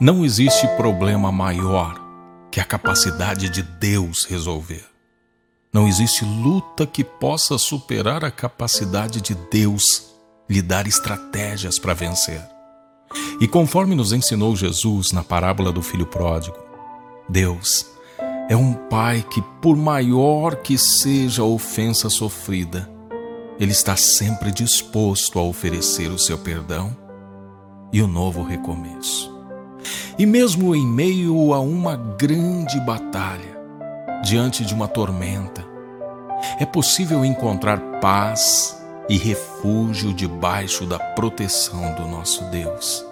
Não existe problema maior que a capacidade de Deus resolver. Não existe luta que possa superar a capacidade de Deus lhe dar estratégias para vencer. E conforme nos ensinou Jesus na parábola do filho pródigo, Deus é um pai que, por maior que seja a ofensa sofrida, ele está sempre disposto a oferecer o seu perdão e o novo recomeço. E mesmo em meio a uma grande batalha, diante de uma tormenta, é possível encontrar paz e refúgio debaixo da proteção do nosso Deus.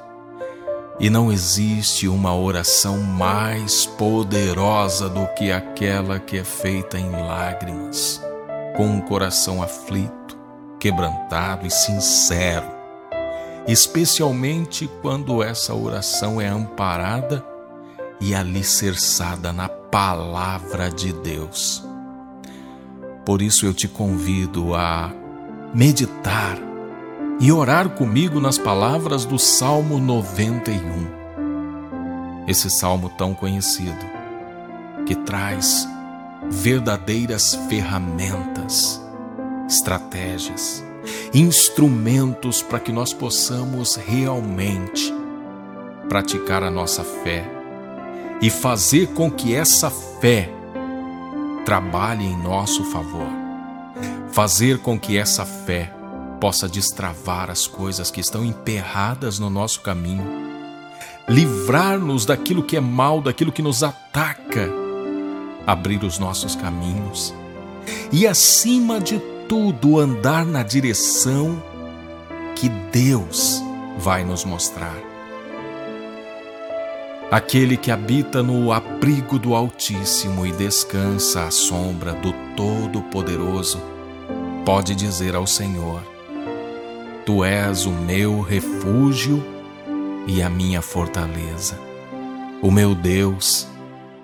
E não existe uma oração mais poderosa do que aquela que é feita em lágrimas, com um coração aflito, quebrantado e sincero especialmente quando essa oração é amparada e alicerçada na palavra de Deus. Por isso eu te convido a meditar e orar comigo nas palavras do Salmo 91. Esse salmo tão conhecido, que traz verdadeiras ferramentas, estratégias, instrumentos para que nós possamos realmente praticar a nossa fé e fazer com que essa fé trabalhe em nosso favor. Fazer com que essa fé possa destravar as coisas que estão emperradas no nosso caminho, livrar-nos daquilo que é mal, daquilo que nos ataca, abrir os nossos caminhos. E, acima de tudo andar na direção que Deus vai nos mostrar. Aquele que habita no abrigo do Altíssimo e descansa à sombra do Todo-Poderoso, pode dizer ao Senhor: Tu és o meu refúgio e a minha fortaleza, o meu Deus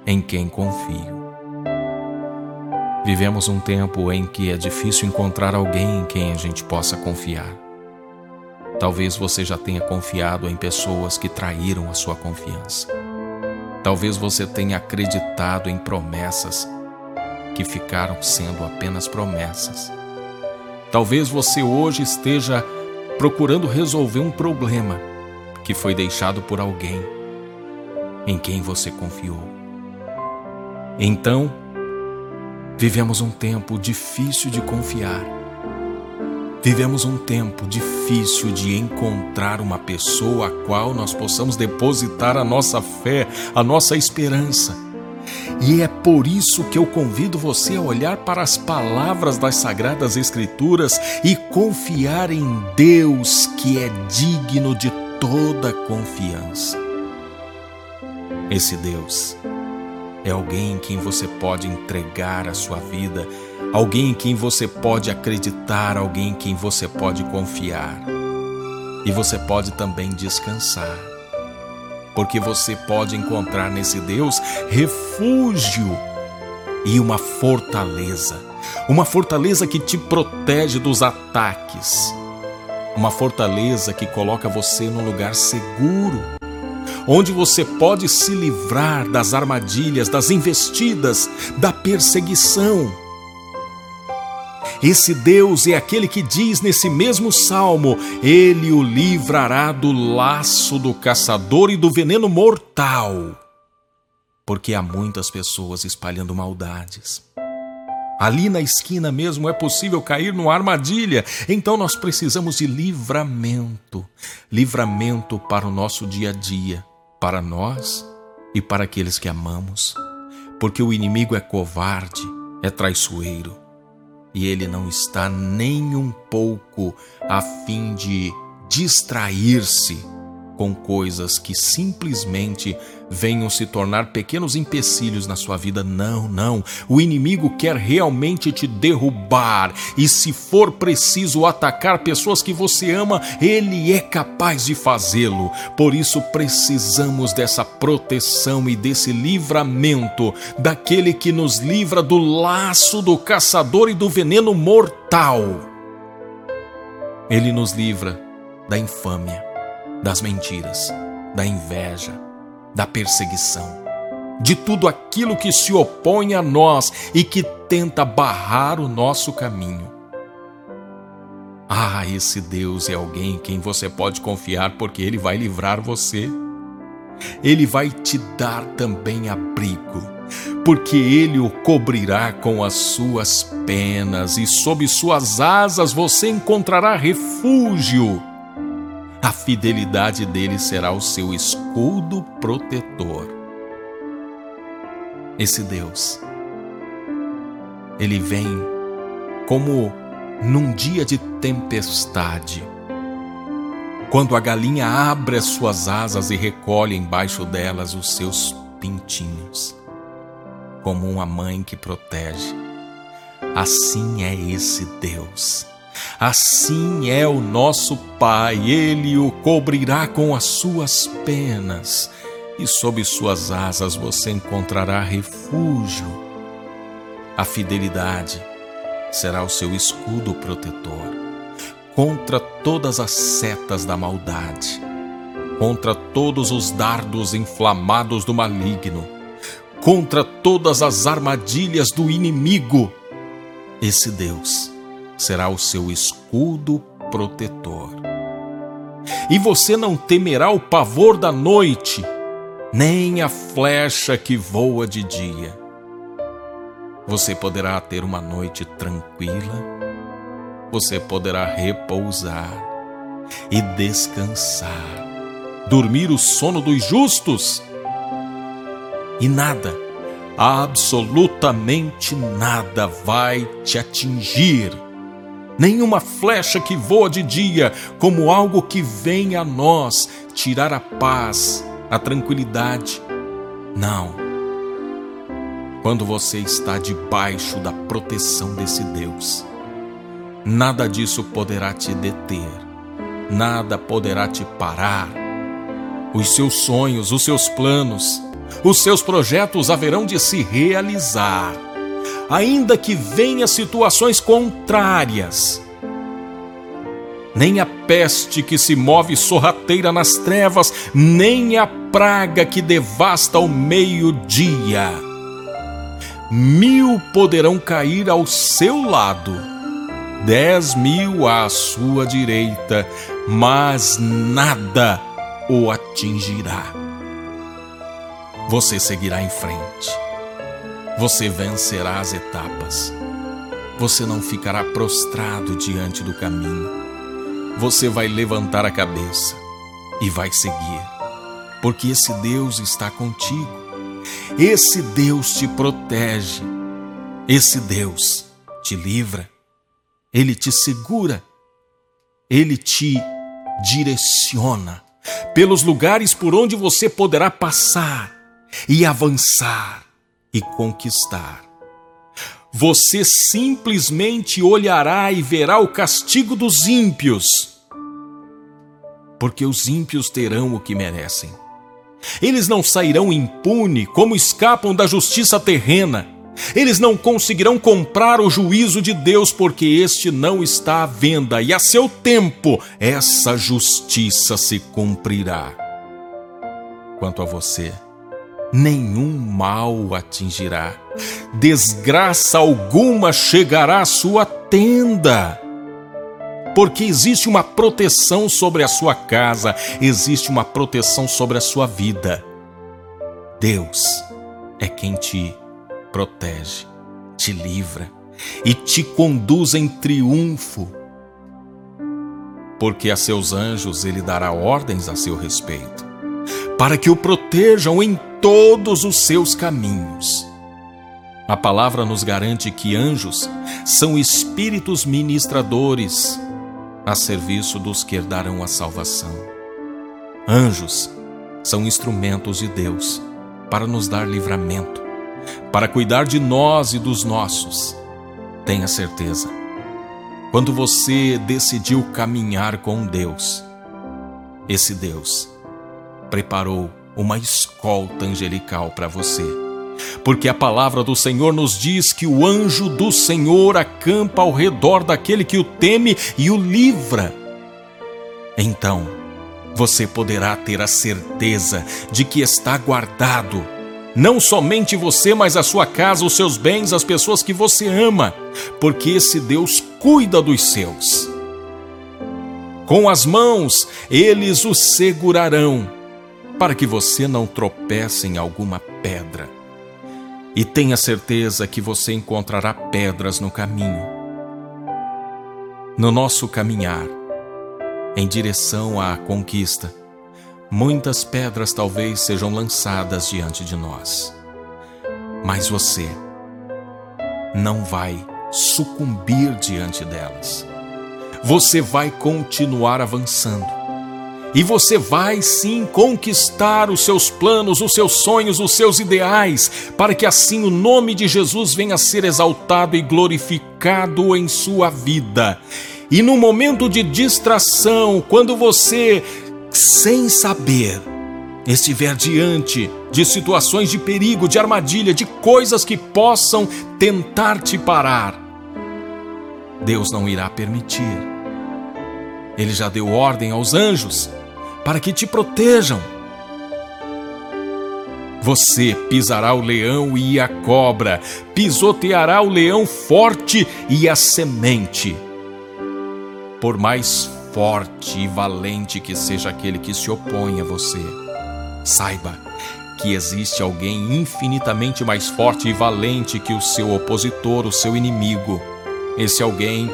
em quem confio. Vivemos um tempo em que é difícil encontrar alguém em quem a gente possa confiar. Talvez você já tenha confiado em pessoas que traíram a sua confiança. Talvez você tenha acreditado em promessas que ficaram sendo apenas promessas. Talvez você hoje esteja procurando resolver um problema que foi deixado por alguém em quem você confiou. Então, Vivemos um tempo difícil de confiar. Vivemos um tempo difícil de encontrar uma pessoa a qual nós possamos depositar a nossa fé, a nossa esperança. E é por isso que eu convido você a olhar para as palavras das Sagradas Escrituras e confiar em Deus que é digno de toda confiança. Esse Deus é alguém em quem você pode entregar a sua vida, alguém em quem você pode acreditar, alguém em quem você pode confiar. E você pode também descansar, porque você pode encontrar nesse Deus refúgio e uma fortaleza, uma fortaleza que te protege dos ataques, uma fortaleza que coloca você num lugar seguro onde você pode se livrar das armadilhas, das investidas, da perseguição. Esse Deus é aquele que diz nesse mesmo salmo: Ele o livrará do laço do caçador e do veneno mortal. Porque há muitas pessoas espalhando maldades. Ali na esquina mesmo é possível cair numa armadilha, então nós precisamos de livramento livramento para o nosso dia a dia para nós e para aqueles que amamos, porque o inimigo é covarde, é traiçoeiro, e ele não está nem um pouco a fim de distrair-se com coisas que simplesmente venham se tornar pequenos empecilhos na sua vida. Não, não. O inimigo quer realmente te derrubar e, se for preciso atacar pessoas que você ama, ele é capaz de fazê-lo. Por isso, precisamos dessa proteção e desse livramento daquele que nos livra do laço do caçador e do veneno mortal. Ele nos livra da infâmia, das mentiras, da inveja da perseguição, de tudo aquilo que se opõe a nós e que tenta barrar o nosso caminho. Ah, esse Deus é alguém em quem você pode confiar porque ele vai livrar você. Ele vai te dar também abrigo, porque ele o cobrirá com as suas penas e sob suas asas você encontrará refúgio. A fidelidade dele será o seu escudo protetor. Esse Deus, ele vem como num dia de tempestade quando a galinha abre as suas asas e recolhe embaixo delas os seus pintinhos, como uma mãe que protege. Assim é esse Deus. Assim é o nosso Pai, Ele o cobrirá com as suas penas, e sob suas asas você encontrará refúgio. A fidelidade será o seu escudo protetor contra todas as setas da maldade, contra todos os dardos inflamados do maligno, contra todas as armadilhas do inimigo. Esse Deus será o seu escudo protetor. E você não temerá o pavor da noite, nem a flecha que voa de dia. Você poderá ter uma noite tranquila você poderá repousar e descansar, dormir o sono dos justos. E nada, absolutamente nada vai te atingir. Nenhuma flecha que voa de dia, como algo que vem a nós tirar a paz, a tranquilidade. Não. Quando você está debaixo da proteção desse Deus, Nada disso poderá te deter, nada poderá te parar. Os seus sonhos, os seus planos, os seus projetos haverão de se realizar, ainda que venham situações contrárias. Nem a peste que se move sorrateira nas trevas, nem a praga que devasta ao meio-dia. Mil poderão cair ao seu lado dez mil à sua direita, mas nada o atingirá. Você seguirá em frente. Você vencerá as etapas. Você não ficará prostrado diante do caminho. Você vai levantar a cabeça e vai seguir, porque esse Deus está contigo. Esse Deus te protege. Esse Deus te livra. Ele te segura, ele te direciona pelos lugares por onde você poderá passar e avançar e conquistar. Você simplesmente olhará e verá o castigo dos ímpios, porque os ímpios terão o que merecem. Eles não sairão impune como escapam da justiça terrena. Eles não conseguirão comprar o juízo de Deus, porque este não está à venda, e a seu tempo essa justiça se cumprirá. Quanto a você, nenhum mal atingirá, desgraça alguma chegará à sua tenda. Porque existe uma proteção sobre a sua casa, existe uma proteção sobre a sua vida. Deus é quem te protege, te livra e te conduz em triunfo. Porque a seus anjos ele dará ordens a seu respeito, para que o protejam em todos os seus caminhos. A palavra nos garante que anjos são espíritos ministradores a serviço dos que herdarão a salvação. Anjos são instrumentos de Deus para nos dar livramento, para cuidar de nós e dos nossos. Tenha certeza, quando você decidiu caminhar com Deus, esse Deus preparou uma escolta angelical para você. Porque a palavra do Senhor nos diz que o anjo do Senhor acampa ao redor daquele que o teme e o livra. Então, você poderá ter a certeza de que está guardado. Não somente você, mas a sua casa, os seus bens, as pessoas que você ama, porque esse Deus cuida dos seus. Com as mãos, eles o segurarão, para que você não tropece em alguma pedra. E tenha certeza que você encontrará pedras no caminho. No nosso caminhar, em direção à conquista, muitas pedras talvez sejam lançadas diante de nós. Mas você não vai sucumbir diante delas. Você vai continuar avançando. E você vai sim conquistar os seus planos, os seus sonhos, os seus ideais, para que assim o nome de Jesus venha a ser exaltado e glorificado em sua vida. E no momento de distração, quando você, sem saber, estiver diante de situações de perigo, de armadilha, de coisas que possam tentar te parar, Deus não irá permitir. Ele já deu ordem aos anjos para que te protejam. Você pisará o leão e a cobra, pisoteará o leão forte e a semente por mais forte e valente que seja aquele que se opõe a você. Saiba que existe alguém infinitamente mais forte e valente que o seu opositor, o seu inimigo. Esse alguém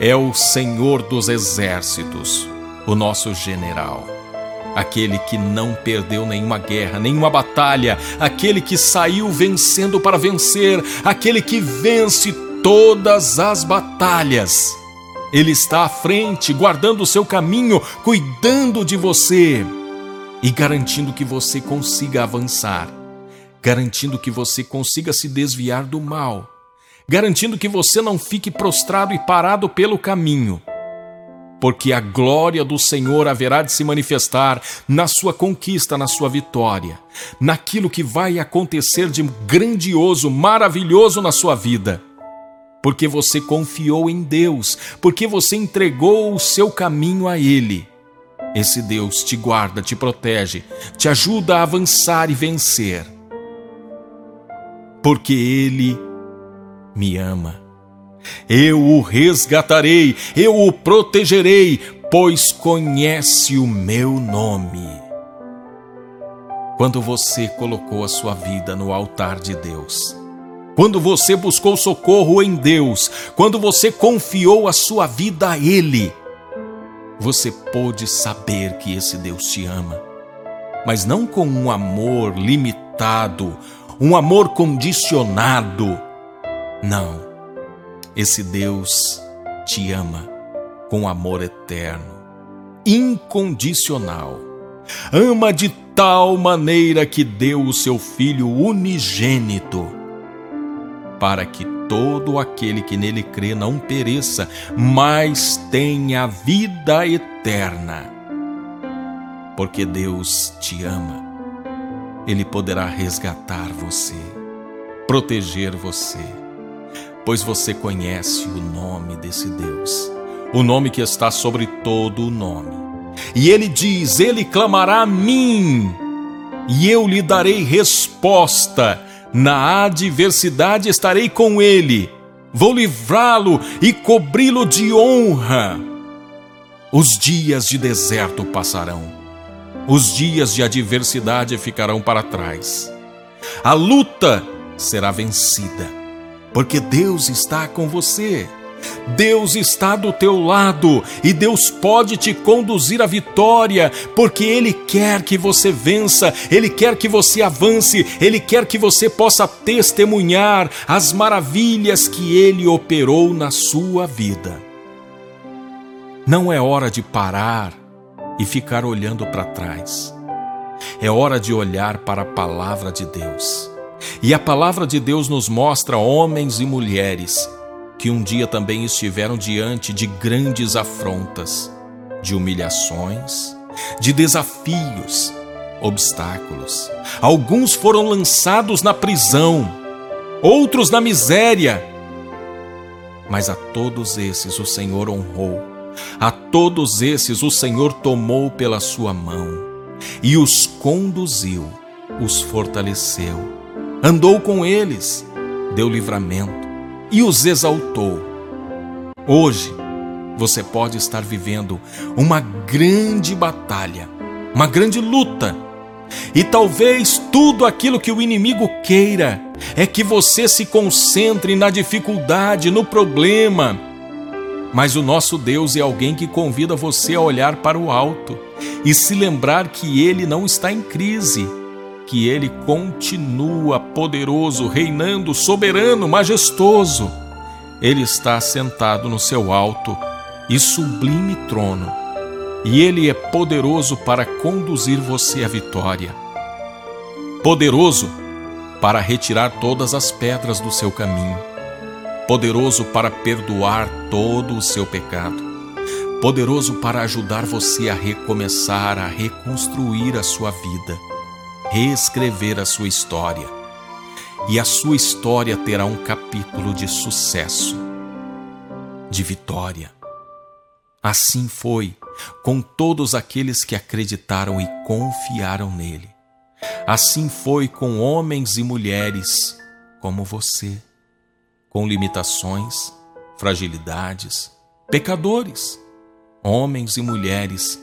é o Senhor dos Exércitos, o nosso general. Aquele que não perdeu nenhuma guerra, nenhuma batalha, aquele que saiu vencendo para vencer, aquele que vence todas as batalhas. Ele está à frente, guardando o seu caminho, cuidando de você e garantindo que você consiga avançar, garantindo que você consiga se desviar do mal, garantindo que você não fique prostrado e parado pelo caminho. Porque a glória do Senhor haverá de se manifestar na sua conquista, na sua vitória, naquilo que vai acontecer de grandioso, maravilhoso na sua vida porque você confiou em Deus, porque você entregou o seu caminho a Ele. Esse Deus te guarda, te protege, te ajuda a avançar e vencer. Porque Ele me ama. Eu o resgatarei, eu o protegerei, pois conhece o meu nome. Quando você colocou a sua vida no altar de Deus, quando você buscou socorro em Deus, quando você confiou a sua vida a Ele, você pôde saber que esse Deus te ama, mas não com um amor limitado, um amor condicionado. Não, esse Deus te ama com amor eterno, incondicional. Ama de tal maneira que deu o seu Filho unigênito para que todo aquele que nele crê não pereça, mas tenha vida eterna. Porque Deus te ama, Ele poderá resgatar você, proteger você, pois você conhece o nome desse Deus, o nome que está sobre todo o nome. E Ele diz: Ele clamará a mim, e eu lhe darei resposta na adversidade estarei com ele, vou livrá-lo e cobri-lo de honra. Os dias de deserto passarão, os dias de adversidade ficarão para trás. A luta será vencida, porque Deus está com você. Deus está do teu lado e Deus pode te conduzir à vitória, porque Ele quer que você vença, Ele quer que você avance, Ele quer que você possa testemunhar as maravilhas que Ele operou na sua vida. Não é hora de parar e ficar olhando para trás. É hora de olhar para a palavra de Deus. E a palavra de Deus nos mostra homens e mulheres que um dia também estiveram diante de grandes afrontas, de humilhações, de desafios, obstáculos. Alguns foram lançados na prisão, outros na miséria. Mas a todos esses o Senhor honrou, A todos esses o Senhor tomou pela sua mão e os conduziu, os fortaleceu, andou com eles, deu livramento e os exaltou. Hoje, você pode estar vivendo uma grande batalha, uma grande luta. E talvez tudo aquilo que o inimigo queira é que você se concentre na dificuldade, no problema. Mas o nosso Deus é alguém que convida você a olhar para o alto e se lembrar que ele não está em crise, que ele continua poderoso, reinando, soberano, majestoso. Ele está sentado no seu alto e sublime trono, e Ele é poderoso para conduzir você à vitória. Poderoso para retirar todas as pedras do seu caminho, poderoso para perdoar todo o seu pecado, poderoso para ajudar você a recomeçar, a reconstruir a sua vida, reescrever a sua história. E a sua história terá um capítulo de sucesso, de vitória Assim foi com todos aqueles que acreditaram e confiaram nele. Assim foi com homens e mulheres como você, com limitações, fragilidades, pecadores, homens e mulheres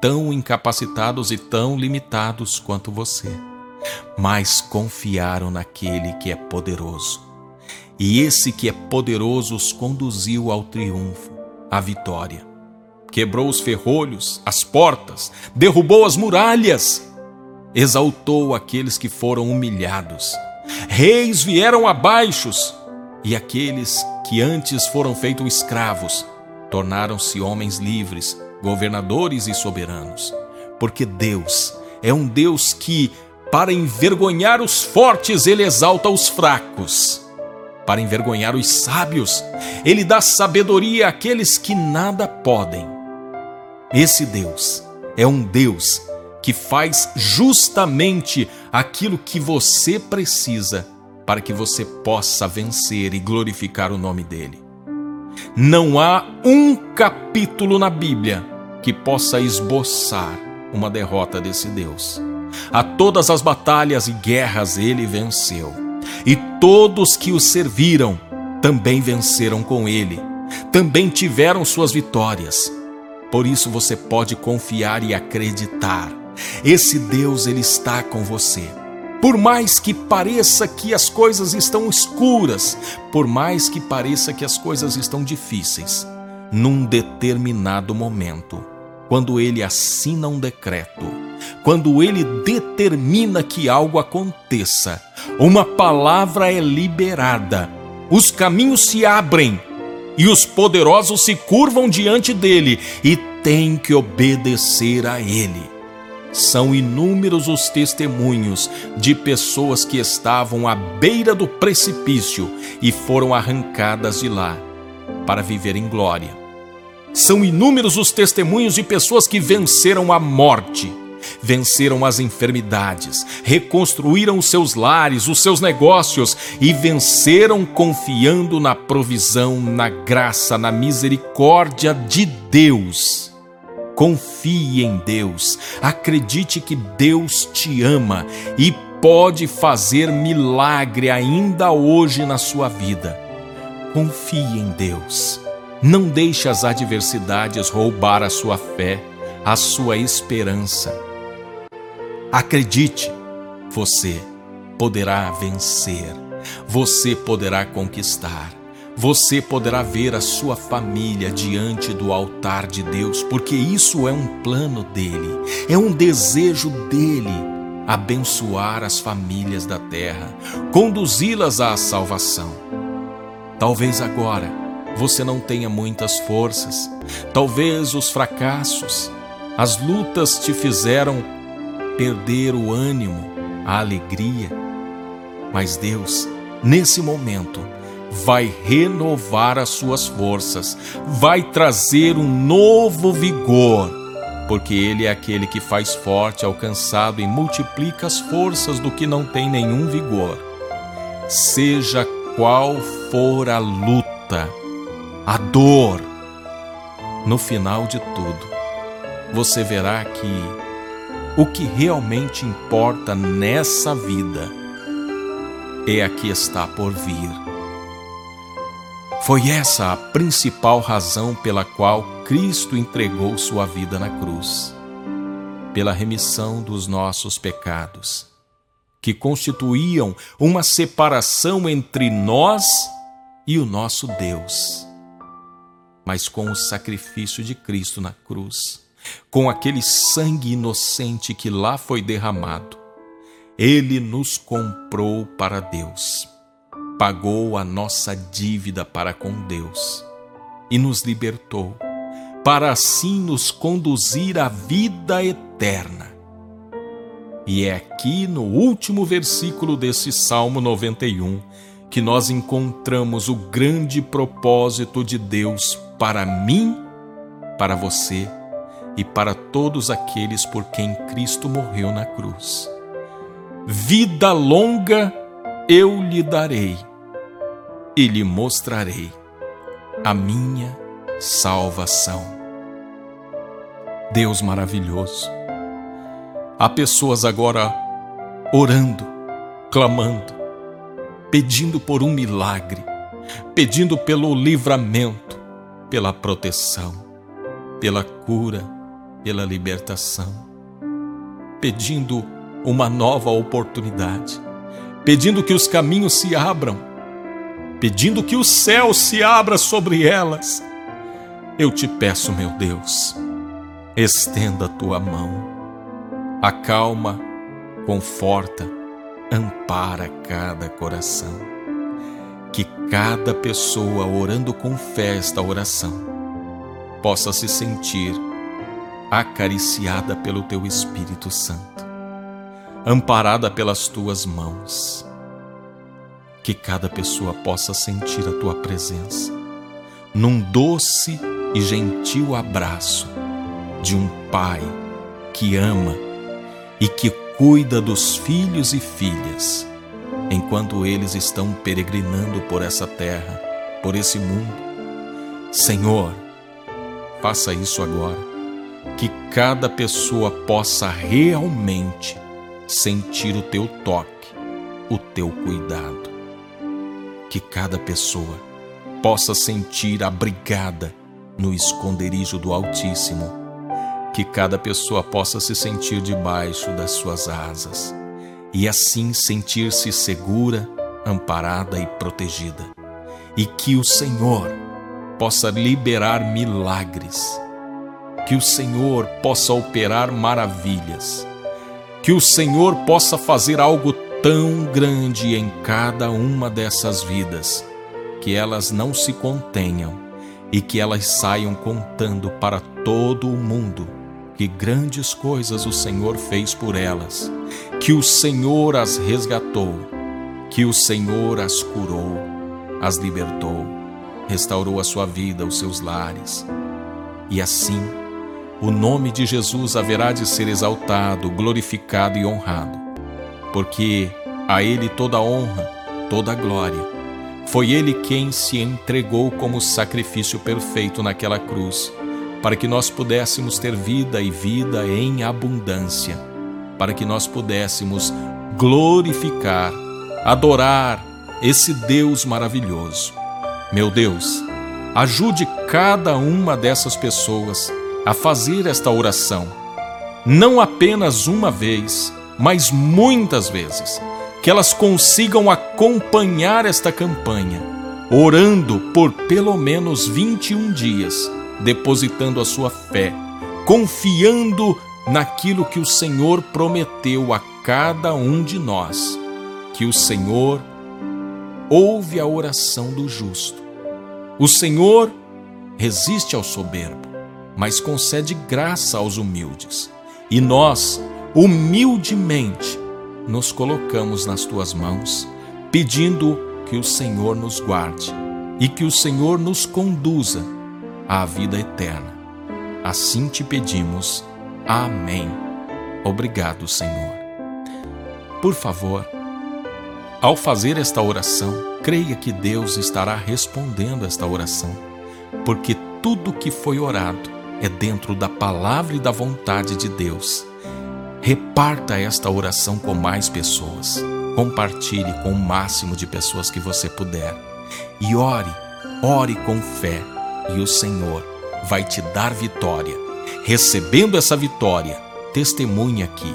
tão incapacitados e tão limitados quanto você, mas confiaram naquele que é poderoso. E esse que é poderoso os conduziu ao triunfo a vitória. Quebrou os ferrolhos, as portas, derrubou as muralhas, exaltou aqueles que foram humilhados. Reis vieram abaixo, e aqueles que antes foram feitos escravos tornaram-se homens livres, governadores e soberanos. Porque Deus é um Deus que, para envergonhar os fortes, ele exalta os fracos para envergonhar os sábios. Ele dá sabedoria àqueles que nada podem. Esse Deus é um Deus que faz justamente aquilo que você precisa para que você possa vencer e glorificar o nome dele. Não há um capítulo na Bíblia que possa esboçar uma derrota desse Deus. A todas as batalhas e guerras ele venceu e todos que o serviram também venceram com ele, também tiveram suas vitórias. Por isso você pode confiar e acreditar. Esse Deus ele está com você. Por mais que pareça que as coisas estão escuras, por mais que pareça que as coisas estão difíceis, num determinado momento, quando ele assina um decreto, quando ele determina que algo aconteça, uma palavra é liberada, os caminhos se abrem e os poderosos se curvam diante dele e têm que obedecer a ele. São inúmeros os testemunhos de pessoas que estavam à beira do precipício e foram arrancadas de lá para viver em glória. São inúmeros os testemunhos de pessoas que venceram a morte venceram as enfermidades, reconstruíram os seus lares, os seus negócios e venceram confiando na provisão, na graça, na misericórdia de Deus. Confie em Deus, acredite que Deus te ama e pode fazer milagre ainda hoje na sua vida. Confie em Deus. Não deixe as adversidades roubar a sua fé, a sua esperança. Acredite, você poderá vencer, você poderá conquistar, você poderá ver a sua família diante do altar de Deus, porque isso é um plano dele, é um desejo dele abençoar as famílias da terra, conduzi-las à salvação. Talvez agora você não tenha muitas forças, talvez os fracassos, as lutas te fizeram perder o ânimo, a alegria. Mas Deus, nesse momento, vai renovar as suas forças, vai trazer um novo vigor, porque Ele é aquele que faz forte ao cansado e multiplica as forças do que não tem nenhum vigor. Seja qual for a luta, a dor, no final de tudo, você verá que o que realmente importa nessa vida é a que está por vir. Foi essa a principal razão pela qual Cristo entregou sua vida na cruz pela remissão dos nossos pecados, que constituíam uma separação entre nós e o nosso Deus. Mas com o sacrifício de Cristo na cruz, com aquele sangue inocente que lá foi derramado, ele nos comprou para Deus, pagou a nossa dívida para com Deus e nos libertou para assim nos conduzir à vida eterna. E é aqui no último versículo desse Salmo 91 que nós encontramos o grande propósito de Deus para mim, para você e para todos aqueles por quem Cristo morreu na cruz. Vida longa eu lhe darei e lhe mostrarei a minha salvação. Deus maravilhoso. Há pessoas agora orando, clamando, pedindo por um milagre, pedindo pelo livramento, pela proteção, pela cura, pela libertação, pedindo uma nova oportunidade, pedindo que os caminhos se abram, pedindo que o céu se abra sobre elas eu te peço, meu Deus, estenda a tua mão, acalma, conforta, ampara cada coração. Que cada pessoa orando com fé esta oração possa se sentir acariciada pelo teu Espírito Santo, amparada pelas tuas mãos. Que cada pessoa possa sentir a tua presença num doce e gentil abraço de um pai que ama e que cuida dos filhos e filhas enquanto eles estão peregrinando por essa terra, por esse mundo. Senhor, faça isso agora, que cada pessoa possa realmente sentir o teu toque, o teu cuidado. Que cada pessoa possa sentir abrigada no esconderijo do Altíssimo, que cada pessoa possa se sentir debaixo das suas asas e assim sentir-se segura, amparada e protegida, e que o Senhor possa liberar milagres, que o Senhor possa operar maravilhas, que o Senhor possa fazer algo tão grande em cada uma dessas vidas, que elas não se contenham e que elas saiam contando para todo o mundo que grandes coisas o Senhor fez por elas, que o Senhor as resgatou, que o Senhor as curou, as libertou, restaurou a sua vida, os seus lares. E assim, o nome de Jesus haverá de ser exaltado, glorificado e honrado, porque a Ele toda honra, toda glória foi ele quem se entregou como sacrifício perfeito naquela cruz, para que nós pudéssemos ter vida e vida em abundância, para que nós pudéssemos glorificar, adorar esse Deus maravilhoso. Meu Deus, ajude cada uma dessas pessoas a fazer esta oração, não apenas uma vez, mas muitas vezes que elas consigam acompanhar esta campanha, orando por pelo menos 21 dias, depositando a sua fé, confiando naquilo que o Senhor prometeu a cada um de nós, que o Senhor ouve a oração do justo. O Senhor resiste ao soberbo, mas concede graça aos humildes. E nós, humildemente, nos colocamos nas tuas mãos, pedindo que o Senhor nos guarde e que o Senhor nos conduza à vida eterna. Assim te pedimos. Amém. Obrigado, Senhor. Por favor, ao fazer esta oração, creia que Deus estará respondendo esta oração, porque tudo que foi orado é dentro da palavra e da vontade de Deus. Reparta esta oração com mais pessoas. Compartilhe com o máximo de pessoas que você puder. E ore, ore com fé, e o Senhor vai te dar vitória. Recebendo essa vitória, testemunhe aqui.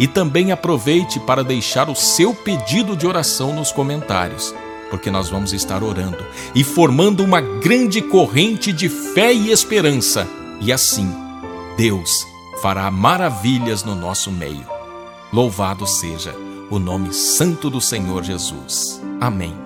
E também aproveite para deixar o seu pedido de oração nos comentários, porque nós vamos estar orando e formando uma grande corrente de fé e esperança. E assim, Deus fará maravilhas no nosso meio. Louvado seja o nome santo do Senhor Jesus. Amém.